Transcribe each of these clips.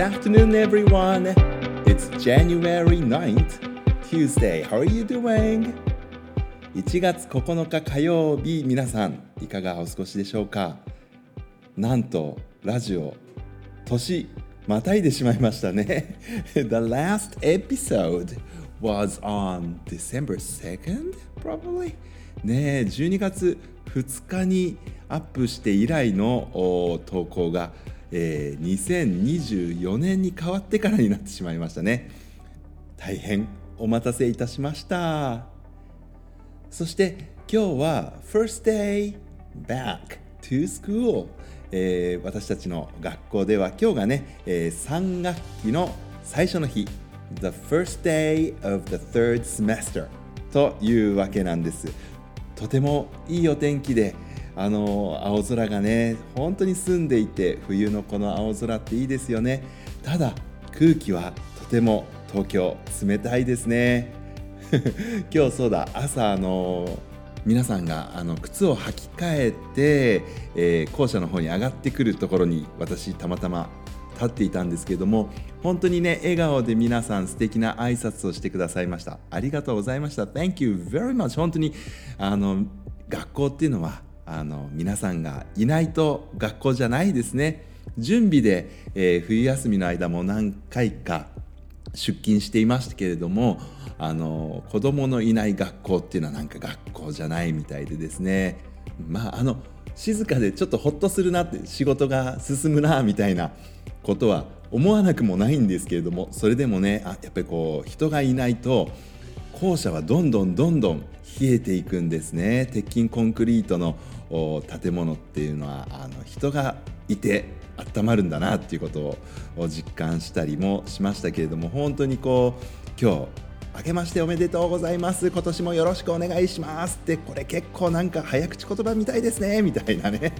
afternoon, everyone. It's January 9th, Tuesday. How are you doing? 1月9日火曜日、皆さん、いかがお過ごしでしょうかなんと、ラジオ、年、またいでしまいましたね。The last episode was on December 2nd, probably? ねえ12月2日にアップして以来の投稿が、えー、2024年に変わってからになってしまいましたね。大変お待たせいたしました。そして今日は First Day Back to School、えー、私たちの学校では今日がね、えー、3学期の最初の日。The first day of the third semester というわけなんです。とてもいいお天気であの青空がね本当に澄んでいて冬のこの青空っていいですよね。ただ空気はとても東京冷たいですね。今日そうだ。朝あの皆さんがあの靴を履き替えて、えー、校舎の方に上がってくるところに私たまたま立っていたんですけれども本当にね笑顔で皆さん素敵な挨拶をしてくださいました。ありがとうございました。Thank you very much 本当にあの学校っていうのはあの皆さんがいないと学校じゃないですね。準備で、えー、冬休みの間も何回か出勤していましたけれどもあの子供のいない学校っていうのはなんか学校じゃないみたいでですね。まああの静かでちょっとほっとするなって仕事が進むなみたいなことは思わなくもないんですけれどもそれでもねあやっぱりこう人がいないと校舎はどんどんどんどん冷えていくんですね。鉄筋コンクリートの建物っていうのはあの人がいて温まるんだなっていうことを実感したりもしましたけれども本当にこう今日明けましておめでとうございます。今年もよろしくお願いしますってこれ結構なんか早口言葉みたいですねみたいなね。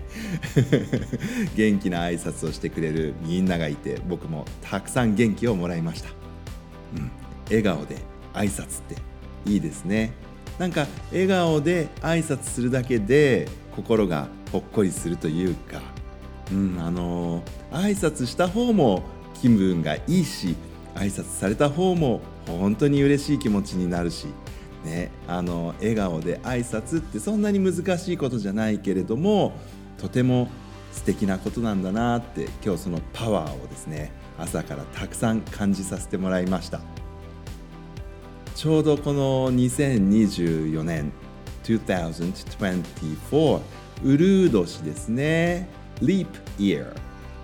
元気な挨拶をしてくれるみんながいて僕もたくさん元気をもらいました、うん、笑顔で挨拶っていいですね。なんか笑顔で挨拶するだけで心がほっこりするというか、うん、あの挨拶した方も気分がいいし挨拶された方も本当に嬉しい気持ちになるし、ね、あの笑顔で挨拶ってそんなに難しいことじゃないけれどもとても素敵なことなんだなって今日そのパワーをですね朝からたくさん感じさせてもらいました。ちょうどこの2024年2024ウルー年ですね Leap Year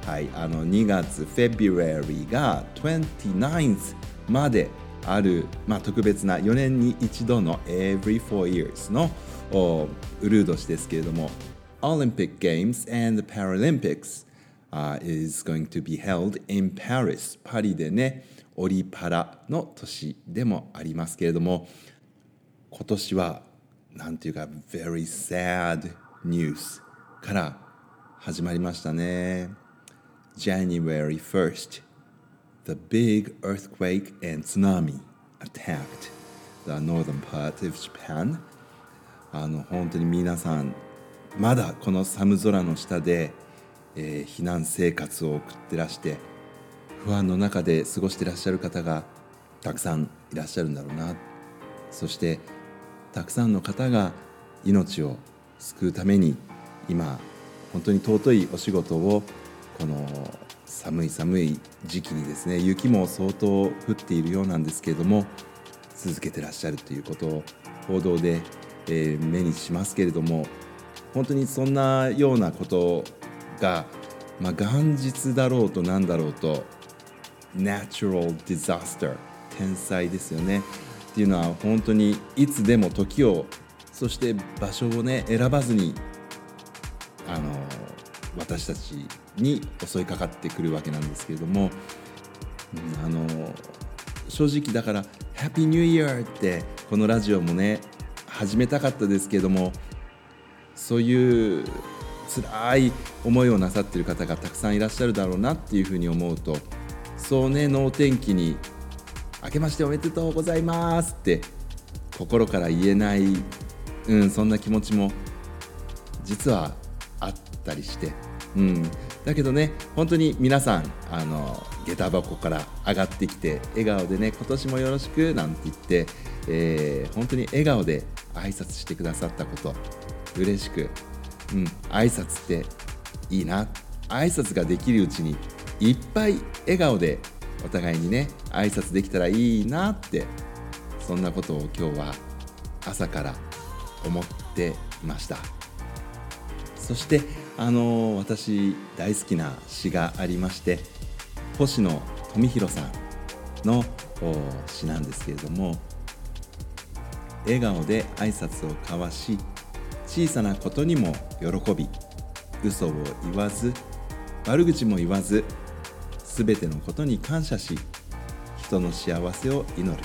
はいあの2月 February が 29th まである、まあ、特別な4年に一度の Every Four Years のウルー年ですけれども Olympic Games and the Paralympics、uh, is going to be held in Paris パリでねオリパラの年でもありますけれども今年はなんていうか very sad news から始まりましたね。January 1st the big earthquake and tsunami attacked the northern part of Japan. あの本当に皆さんまだこの寒空の下で、えー、避難生活を送ってらして不安の中で過ごしてらっしゃる方がたくさんいらっしゃるんだろうな。そしてたくさんの方が命を救うために今本当に尊いお仕事をこの寒い寒い時期にですね雪も相当降っているようなんですけれども続けてらっしゃるということを報道で、え、目にしますけれども本当にそんなようなことが、まあ、元日だろうと何だろうと natural disaster 天災ですよね。っていうのは本当にいつでも時をそして場所をね選ばずにあの私たちに襲いかかってくるわけなんですけれども、うん、あの正直だから「ハッピーニューイヤー」ってこのラジオもね始めたかったですけどもそういう辛い思いをなさってる方がたくさんいらっしゃるだろうなっていうふうに思うとそうね能天気に「明けましておめでとうございます」って心から言えない、うん、そんな気持ちも実はあったりして、うん、だけどね本当に皆さんあの下駄箱から上がってきて笑顔でね今年もよろしくなんて言って、えー、本当に笑顔で挨拶してくださったこと嬉しく、うん、挨拶っていいな。挨拶ができるうちにいっぱい笑顔でお互いにね挨拶できたらいいなってそんなことを今日は朝から思ってました。そしてあの私大好きな詩がありまして星野富弘さんの詩なんですけれども笑顔で挨拶を交わし小さなことにも喜び嘘を言わず悪口も言わず全てのことに感謝し人の幸せを祈る。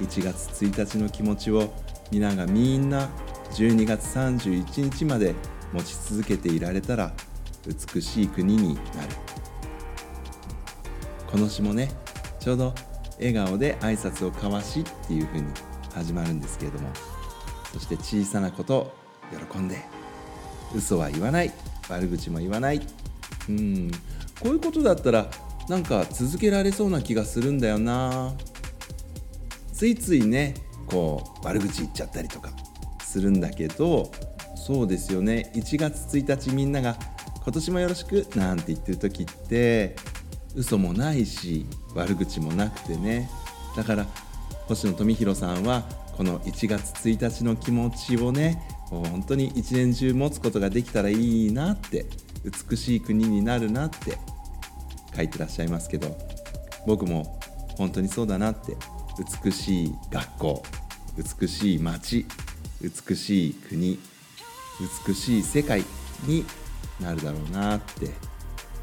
1月1日の気持ちを皆がみんな12月31日まで持ち続けていられたら美しい国になる。この詩もねちょうど笑顔で挨拶を交わしっていうふうに始まるんですけれどもそして小さなこと喜んで。嘘は言わない。悪口も言わない。うん。こういうことだったらなんか続けられそうな気がするんだよな。ついついねこう悪口言っちゃったりとかするんだけどそうですよね。1月1日みんなが「今年もよろしく」なんて言ってる時って嘘もないし悪口もなくてね。だから星野富弘さんはこの1月1日の気持ちをね本当に一年中持つことができたらいいなって美しい国になるなって書いてらっしゃいますけど僕も本当にそうだなって美しい学校美しい街美しい国美しい世界になるだろうなって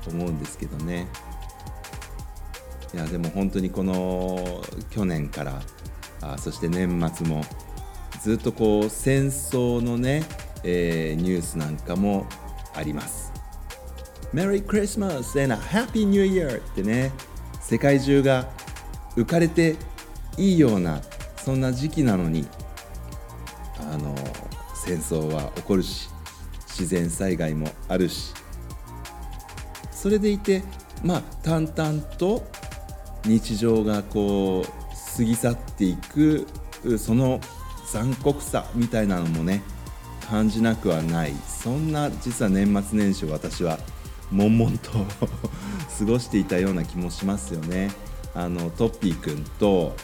思うんですけどねいやでも本当にこの去年からあそして年末もずっとこう戦争のね、えー、ニュースなんかもあります。Merry Christmas and a Happy New Year ってね。世界中が浮かれていいようなそんな時期なのにあの戦争は起こるし自然災害もあるし。それでいてまあ淡々と日常がこう過ぎ去っていくその残酷さみたいなのもね感じなくはない。そんな実は年末年始を私は悶々と過ごしていたような気もしますよね。あのトッピーくんと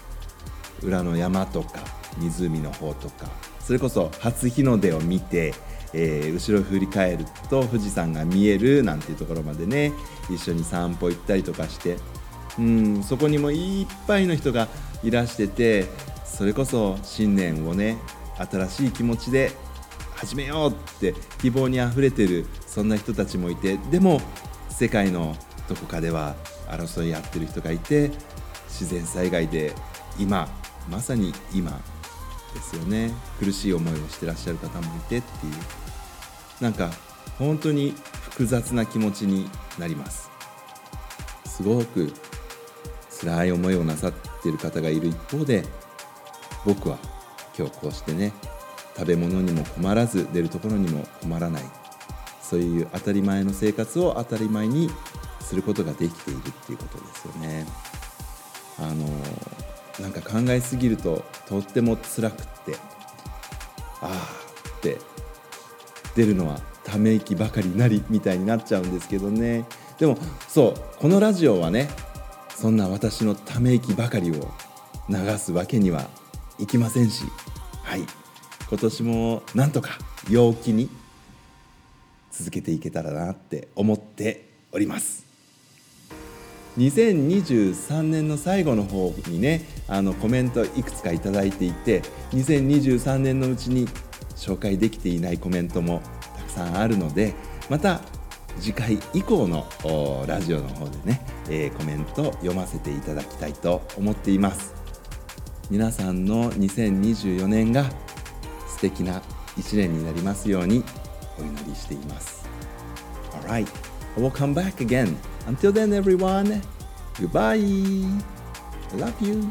裏の山とか湖の方とかそれこそ初日の出を見て、えー、後ろ振り返ると富士山が見えるなんていうところまでね一緒に散歩行ったりとかしてうんそこにもいっぱいの人がいらしててそれこそ新年をね新しい気持ちで始めようって希望にあふれてるそんな人たちもいてでも世界のどこかでは争い合ってる人がいて自然災害で今まさに今ですよね。苦しい思いをしてらっしゃる方もいてっていう。なんか本当に複雑な気持ちになります。すごく辛い思いをなさってる方がいる一方で僕は今日こうしてね食べ物にも困らず出るところにも困らない。そういう当たり前の生活を当たり前にすることができているっていうことですよね。あのなんか考えすぎるととっても辛くってああって出るのはため息ばかりなりみたいになっちゃうんですけどね。でもそうこのラジオはねそんな私のため息ばかりを流すわけにはいきませんしはい。今年もなんとか陽気に続けていけたらなって思っております。2023年の最後の方にねあのコメントいくつか頂いていて2023年のうちに紹介できていないコメントもたくさんあるのでまた次回以降のラジオの方でね、えー、コメント読ませていただきたいと思っています。皆さんの2024年が素敵な一年になりますようにお祈りしています Alright, I will come back again Until then, everyone, goodbye. I love you.